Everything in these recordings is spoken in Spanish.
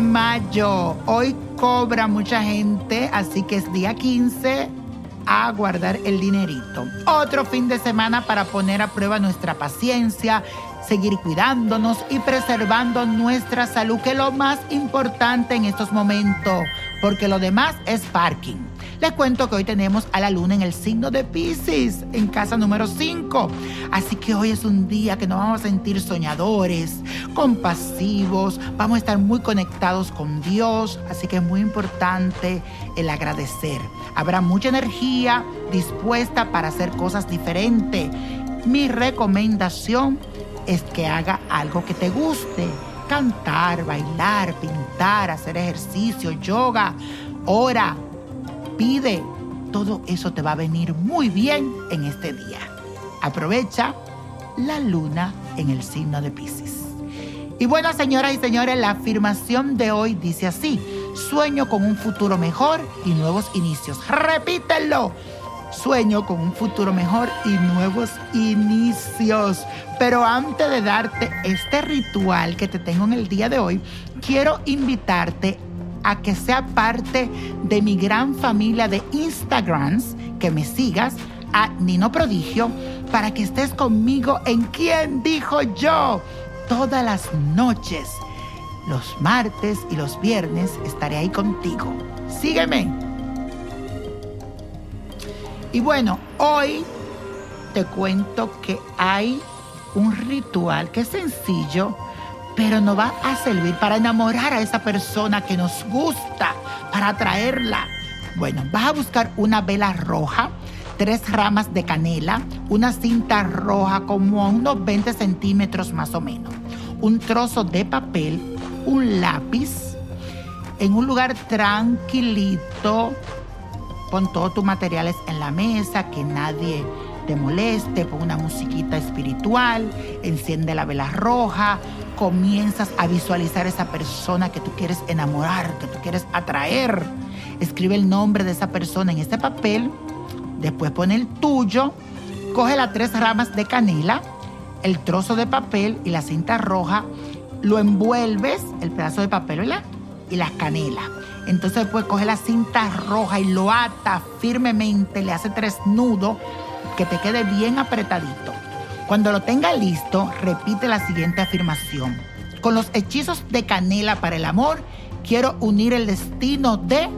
Mayo! Hoy cobra mucha gente, así que es día 15 a guardar el dinerito. Otro fin de semana para poner a prueba nuestra paciencia, seguir cuidándonos y preservando nuestra salud, que es lo más importante en estos momentos, porque lo demás es parking. Les cuento que hoy tenemos a la luna en el signo de Pisces, en casa número 5. Así que hoy es un día que nos vamos a sentir soñadores, compasivos, vamos a estar muy conectados con Dios. Así que es muy importante el agradecer. Habrá mucha energía dispuesta para hacer cosas diferentes. Mi recomendación es que haga algo que te guste. Cantar, bailar, pintar, hacer ejercicio, yoga, ora, pide. Todo eso te va a venir muy bien en este día. Aprovecha la luna en el signo de Pisces. Y bueno, señoras y señores, la afirmación de hoy dice así. Sueño con un futuro mejor y nuevos inicios. Repítelo. Sueño con un futuro mejor y nuevos inicios. Pero antes de darte este ritual que te tengo en el día de hoy, quiero invitarte a que sea parte de mi gran familia de Instagrams, que me sigas a Nino Prodigio, para que estés conmigo en ¿Quién dijo yo? Todas las noches, los martes y los viernes estaré ahí contigo. Sígueme. Y bueno, hoy te cuento que hay un ritual que es sencillo, pero nos va a servir para enamorar a esa persona que nos gusta, para atraerla. Bueno, vas a buscar una vela roja, tres ramas de canela, una cinta roja como a unos 20 centímetros más o menos, un trozo de papel, un lápiz, en un lugar tranquilito, pon todos tus materiales en la mesa, que nadie te moleste, pon una musiquita espiritual, enciende la vela roja, comienzas a visualizar esa persona que tú quieres enamorar, que tú quieres atraer. Escribe el nombre de esa persona en este papel, después pone el tuyo, coge las tres ramas de canela, el trozo de papel y la cinta roja, lo envuelves, el pedazo de papel, ¿verdad? Y las canelas. Entonces después coge la cinta roja y lo ata firmemente, le hace tres nudos, que te quede bien apretadito. Cuando lo tenga listo, repite la siguiente afirmación. Con los hechizos de canela para el amor, quiero unir el destino de,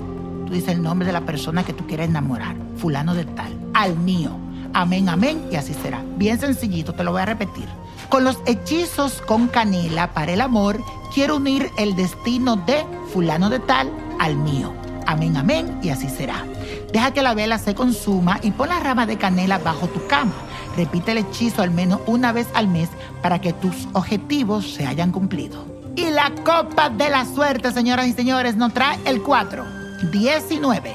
tú dices el nombre de la persona que tú quieres enamorar, fulano de tal, al mío. Amén, amén, y así será. Bien sencillito, te lo voy a repetir. Con los hechizos con canela para el amor, quiero unir el destino de fulano de tal al mío. Amén, amén, y así será. Deja que la vela se consuma y pon la rama de canela bajo tu cama. Repite el hechizo al menos una vez al mes para que tus objetivos se hayan cumplido. Y la copa de la suerte, señoras y señores, nos trae el 4, 19,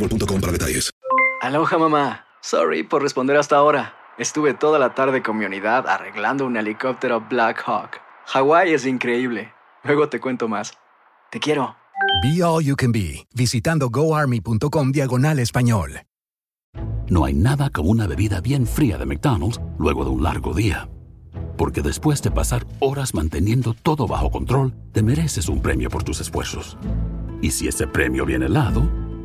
boostmobile.com para detalles. Aloha mamá. Sorry por responder hasta ahora. Estuve toda la tarde con mi unidad arreglando un helicóptero Black Hawk. Hawái es increíble. Luego te cuento más. Te quiero. Be All You Can Be, visitando goarmy.com diagonal español. No hay nada como una bebida bien fría de McDonald's luego de un largo día. Porque después de pasar horas manteniendo todo bajo control, te mereces un premio por tus esfuerzos. Y si ese premio viene helado,